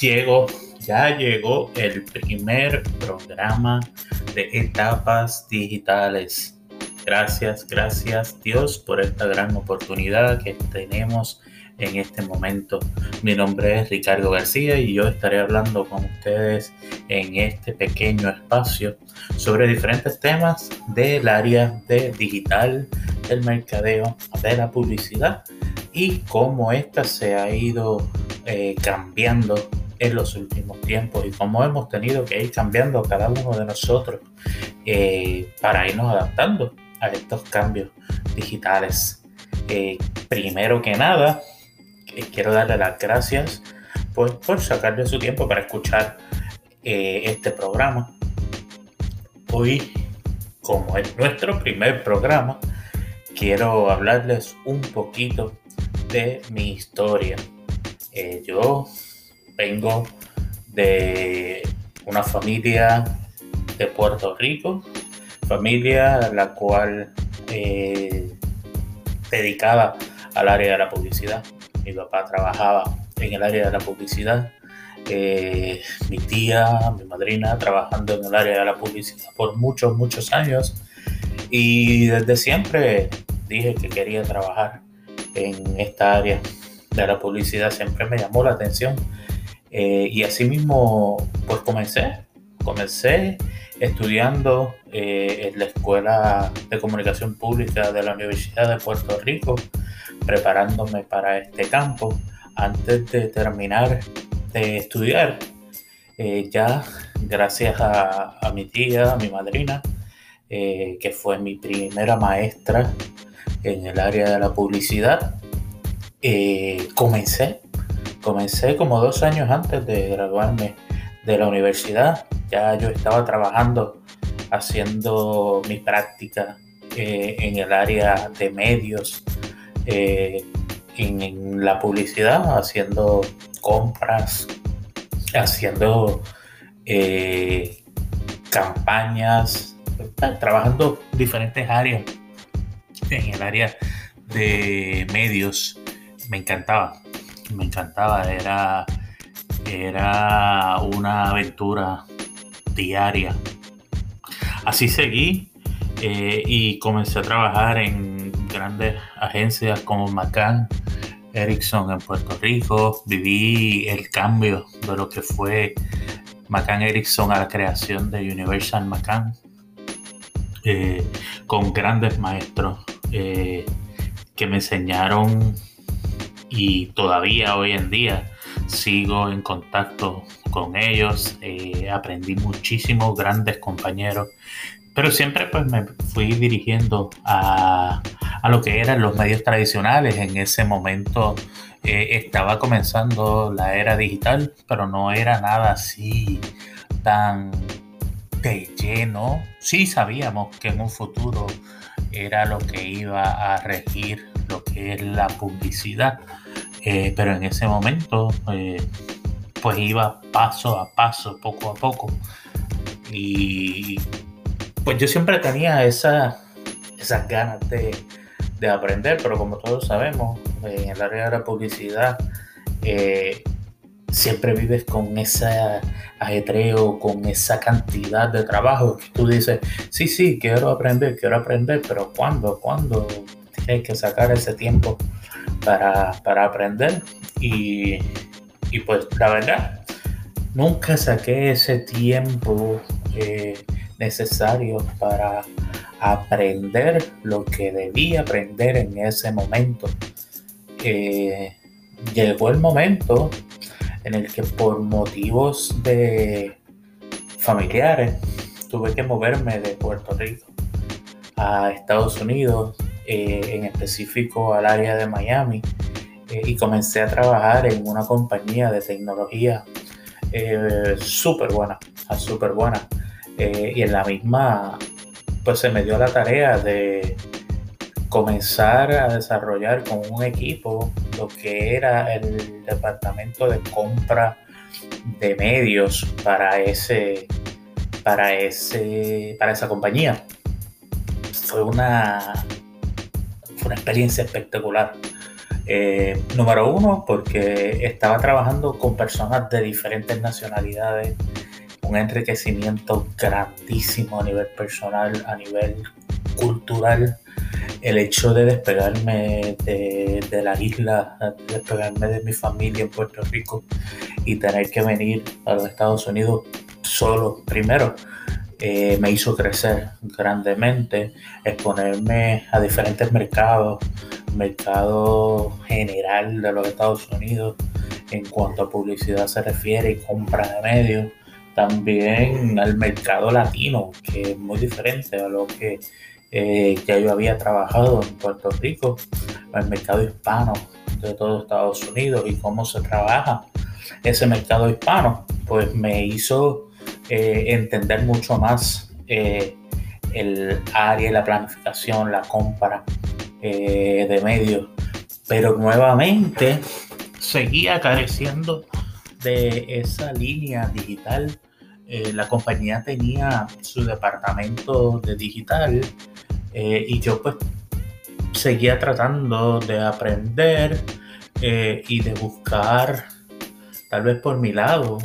Llegó, ya llegó el primer programa de etapas digitales. Gracias, gracias Dios por esta gran oportunidad que tenemos en este momento. Mi nombre es Ricardo García y yo estaré hablando con ustedes en este pequeño espacio sobre diferentes temas del área de digital, del mercadeo, de la publicidad y cómo ésta se ha ido eh, cambiando en los últimos tiempos y cómo hemos tenido que ir cambiando cada uno de nosotros eh, para irnos adaptando a estos cambios digitales. Eh, primero que nada, quiero darle las gracias pues, por sacarle su tiempo para escuchar este programa. Hoy, como es nuestro primer programa, quiero hablarles un poquito de mi historia. Eh, yo vengo de una familia de Puerto Rico, familia la cual eh, dedicada al área de la publicidad. Mi papá trabajaba en el área de la publicidad. Eh, mi tía, mi madrina, trabajando en el área de la publicidad por muchos, muchos años. Y desde siempre dije que quería trabajar en esta área de la publicidad siempre me llamó la atención. Eh, y así mismo, pues comencé. Comencé estudiando eh, en la Escuela de Comunicación Pública de la Universidad de Puerto Rico, preparándome para este campo. Antes de terminar de estudiar, eh, ya gracias a, mi tía, a mi madrina, que fue mi primera maestra en el área de la publicidad, eh, comencé, comencé como dos años antes de graduarme de la universidad. Ya yo estaba trabajando, haciendo mi práctica eh, en el área de medios, eh, en, la publicidad, haciendo compras, haciendo campañas, trabajando diferentes áreas en el área de medios me encantaba, me encantaba, era, era una aventura diaria. Así seguí eh, y comencé a trabajar en grandes agencias como McCann, Ericsson en Puerto Rico. Viví el cambio de lo que fue McCann Ericsson a la creación de Universal McCann eh, con grandes maestros eh, que me enseñaron y todavía hoy en día sigo en contacto con ellos, eh, aprendí muchísimo, grandes compañeros, pero siempre pues me fui dirigiendo a, lo que eran los medios tradicionales. En ese momento estaba comenzando la era digital, pero no era nada así tan de lleno. Sí sabíamos que en un futuro era lo que iba a regir lo que es la publicidad, eh, pero en ese momento eh, pues iba paso a paso, poco a poco. Y pues yo siempre tenía esa, esas ganas de, de aprender, pero como todos sabemos, en el área de la publicidad, eh, siempre vives con ese ajetreo, con esa cantidad de trabajo que tú dices, sí, sí, quiero aprender, quiero aprender, pero ¿cuándo? ¿Cuándo tienes que sacar ese tiempo para, aprender? Y, pues la verdad, nunca saqué ese tiempo eh, necesario para aprender lo que debía aprender en ese momento. Eh, llegó el momento en el que por motivos de familiares tuve que moverme de Puerto Rico a Estados Unidos, eh, en específico al área de Miami, eh, y comencé a trabajar en una compañía de tecnología eh, súper buena, súper buena. y en la misma, pues se me dio la tarea de comenzar a desarrollar con un equipo lo que era el departamento de compra de medios para ese para ese para esa compañía fue una una experiencia espectacular Eh, número uno, porque estaba trabajando con personas de diferentes nacionalidades, un enriquecimiento grandísimo a nivel personal, a nivel cultural. El hecho de despegarme de, de la isla, despegarme de mi familia en Puerto Rico y tener que venir a los Estados Unidos solo primero, eh, me hizo crecer grandemente, exponerme a diferentes mercados, mercado general de los Estados Unidos en cuanto a publicidad se refiere y compra de medios, también al mercado latino, que es muy diferente a lo que eh, ya yo había trabajado en Puerto Rico, al mercado hispano de todo Estados Unidos y cómo se trabaja ese mercado hispano, pues me hizo eh, entender mucho más eh, el área, la planificación, la compra eh, de medios. Pero nuevamente seguía careciendo de esa línea digital. la compañía tenía su departamento de digital y yo pues seguía tratando de aprender y de buscar, tal vez por mi lado,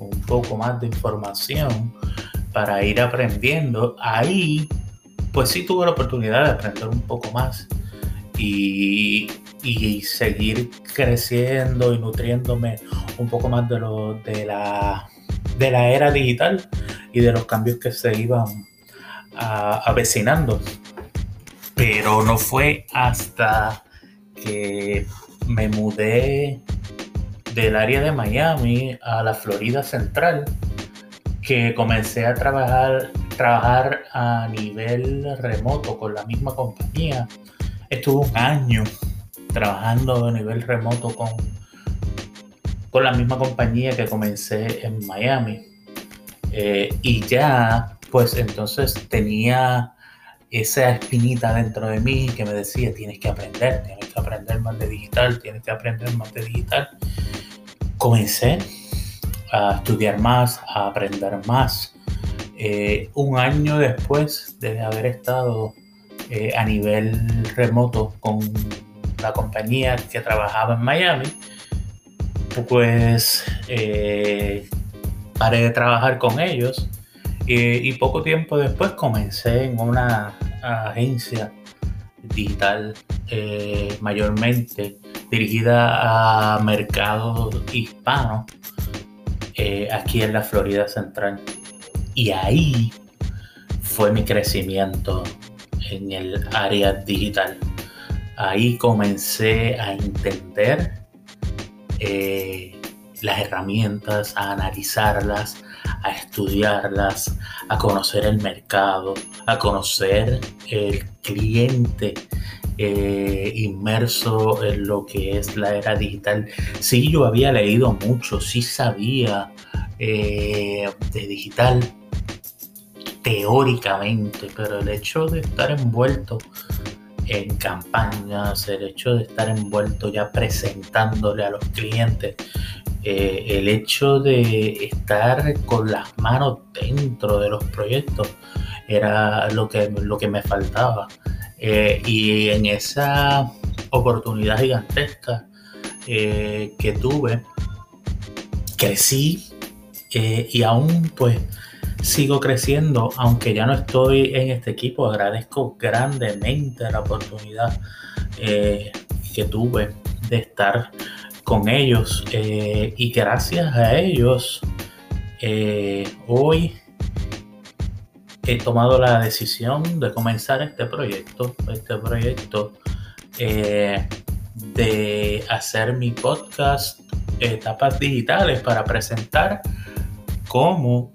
un poco más de información para ir aprendiendo. Ahí, pues sí tuve la oportunidad de aprender un poco más y, seguir creciendo y nutriéndome un poco más de, lo, de, la, de la era digital y de los cambios que se iban avecinando. Pero no fue hasta que me mudé del área de Miami a la Florida Central que comencé a trabajar, trabajar a nivel remoto con la misma compañía. Estuve un año trabajando a nivel remoto con, con la misma compañía que comencé en Miami. Eh, y ya, pues entonces tenía esa espinita dentro de mí que me decía, tienes que aprender, tienes que aprender más de digital, tienes que aprender más de digital comencé a estudiar más, a aprender más. Eh, un año después de haber estado eh, a nivel remoto con la compañía que trabajaba en Miami, pues eh, paré de trabajar con ellos y poco tiempo después comencé en una agencia digital mayormente dirigida a mercados hispanos eh, aquí en la Florida Central. Y ahí fue mi crecimiento en el área digital. Ahí comencé a entender eh, las herramientas, a analizarlas, a estudiarlas, a conocer el mercado, a conocer el cliente eh, inmerso en lo que es la era digital. Sí, yo había leído mucho, sí sabía eh, de digital teóricamente, pero el hecho de estar envuelto en campañas, el hecho de estar envuelto ya presentándole a los clientes, eh, el hecho de estar con las manos dentro de los proyectos era lo que, lo que me faltaba. Eh, y en esa oportunidad gigantesca eh, que tuve, crecí eh, y aún pues sigo creciendo, aunque ya no estoy en este equipo, agradezco grandemente la oportunidad que tuve de estar con ellos y gracias a ellos hoy he tomado la decisión de comenzar este proyecto, este proyecto eh, de hacer mi podcast Etapas Digitales para presentar cómo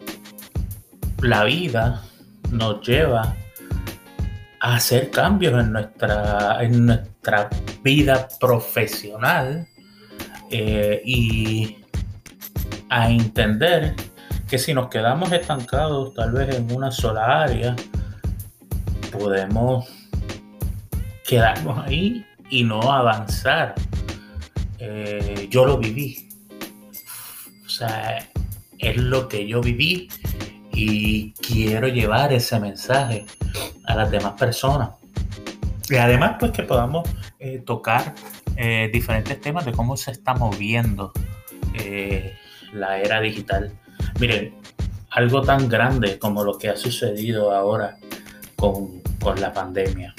la vida nos lleva a hacer cambios en nuestra, en nuestra vida profesional eh, y a entender que si nos quedamos estancados tal vez en una sola área, podemos quedarnos ahí y no avanzar. Eh, yo lo viví. O sea, es lo que yo viví y quiero llevar ese mensaje a las demás personas. Y además, pues que podamos eh, tocar eh, diferentes temas de cómo se está moviendo la era digital. Miren, algo tan grande como lo que ha sucedido ahora con, con la pandemia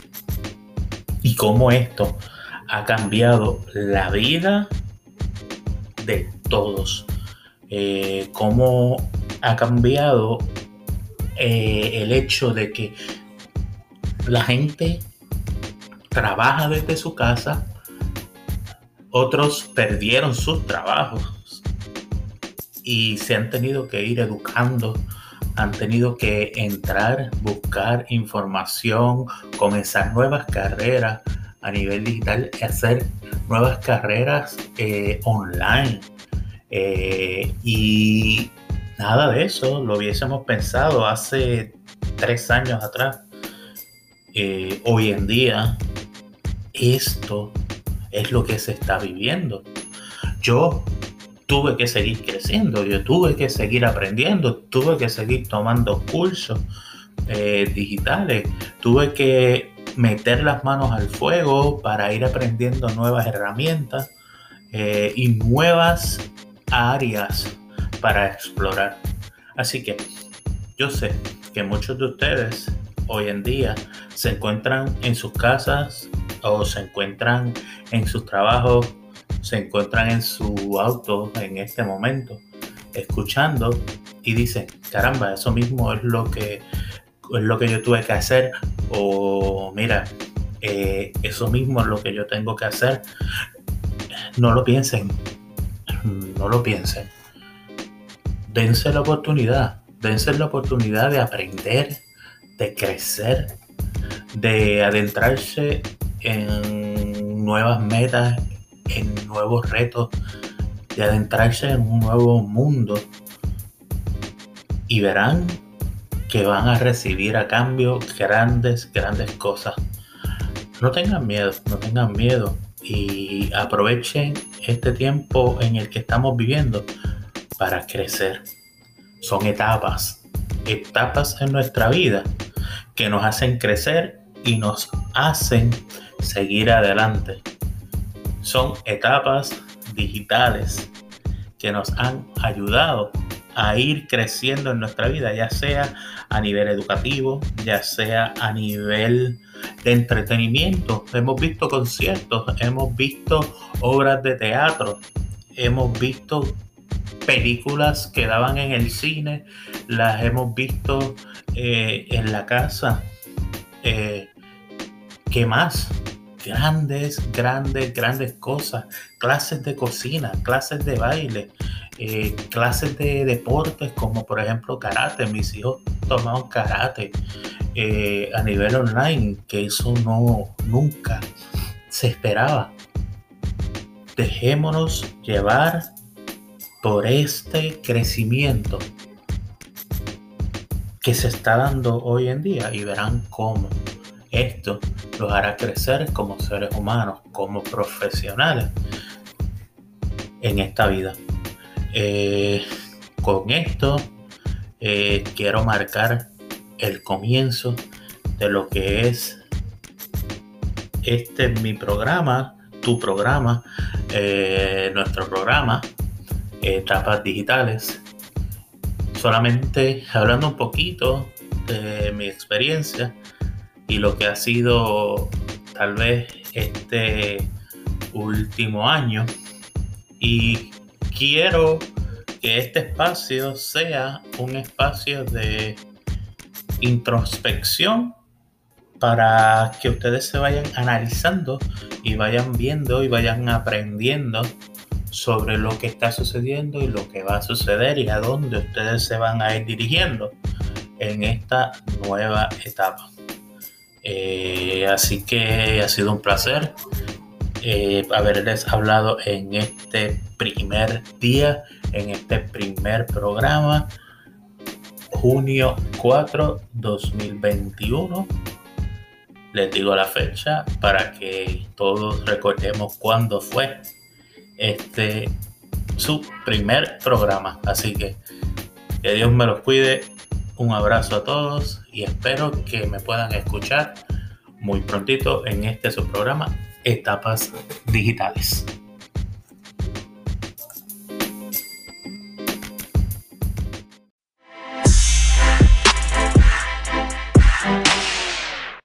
y cómo esto ha cambiado la vida de todos. Eh, cómo ha cambiado eh, el hecho de que la gente trabaja desde su casa, otros perdieron sus trabajos y se han tenido que ir educando, han tenido que entrar, buscar información, comenzar nuevas carreras a nivel digital hacer nuevas carreras eh, online. Eh, y nada de eso lo hubiésemos pensado hace tres años atrás. Eh, hoy en día, esto es lo que se está viviendo. Yo tuve que seguir creciendo, yo tuve que seguir aprendiendo, tuve que seguir tomando cursos eh, digitales, tuve que meter las manos al fuego para ir aprendiendo nuevas herramientas y nuevas áreas para explorar. Así que yo sé que muchos de ustedes hoy en día se encuentran en sus casas o se encuentran en sus trabajos, se encuentran en su auto en este momento, escuchando y dicen, caramba, eso mismo es lo que es lo que yo tuve que hacer o mira, eh, eso mismo es lo que yo tengo que hacer. No lo piensen, no lo piensen. Dense la oportunidad, dense la oportunidad de aprender, de crecer, de adentrarse en nuevas metas, en nuevos retos, de adentrarse en un nuevo mundo. Y verán que van a recibir a cambio grandes, grandes cosas. No tengan miedo, no tengan miedo y aprovechen este tiempo en el que estamos viviendo para crecer. Son etapas, etapas en nuestra vida que nos hacen crecer y nos hacen seguir adelante. Son etapas digitales que nos han ayudado a ir creciendo en nuestra vida, ya sea a nivel educativo, ya sea a nivel de entretenimiento. Hemos visto conciertos, hemos visto obras de teatro, hemos visto películas que daban en el cine, las hemos visto eh, en la casa. Eh, ¿Qué más? Grandes, grandes, grandes cosas. Clases de cocina, clases de baile, eh, clases de deportes como por ejemplo karate. Mis hijos tomaron karate. Eh, a nivel online, que eso no nunca se esperaba. Dejémonos llevar por este crecimiento que se está dando hoy en día y verán cómo esto los hará crecer como seres humanos, como profesionales en esta vida. Eh, con esto eh, quiero marcar el comienzo de lo que es este mi programa, tu programa, eh, nuestro programa, Etapas Digitales. Solamente hablando un poquito de mi experiencia y lo que ha sido tal vez este último año. Y quiero que este espacio sea un espacio de introspección para que ustedes se vayan analizando y vayan viendo y vayan aprendiendo sobre lo que está sucediendo y lo que va a suceder y a dónde ustedes se van a ir dirigiendo en esta nueva etapa. Eh, así que ha sido un placer eh, haberles hablado en este primer día, en este primer programa junio 4 2021 les digo la fecha para que todos recordemos cuándo fue este su primer programa. Así que que Dios me los cuide un abrazo a todos y espero que me puedan escuchar muy prontito en este su programa etapas digitales.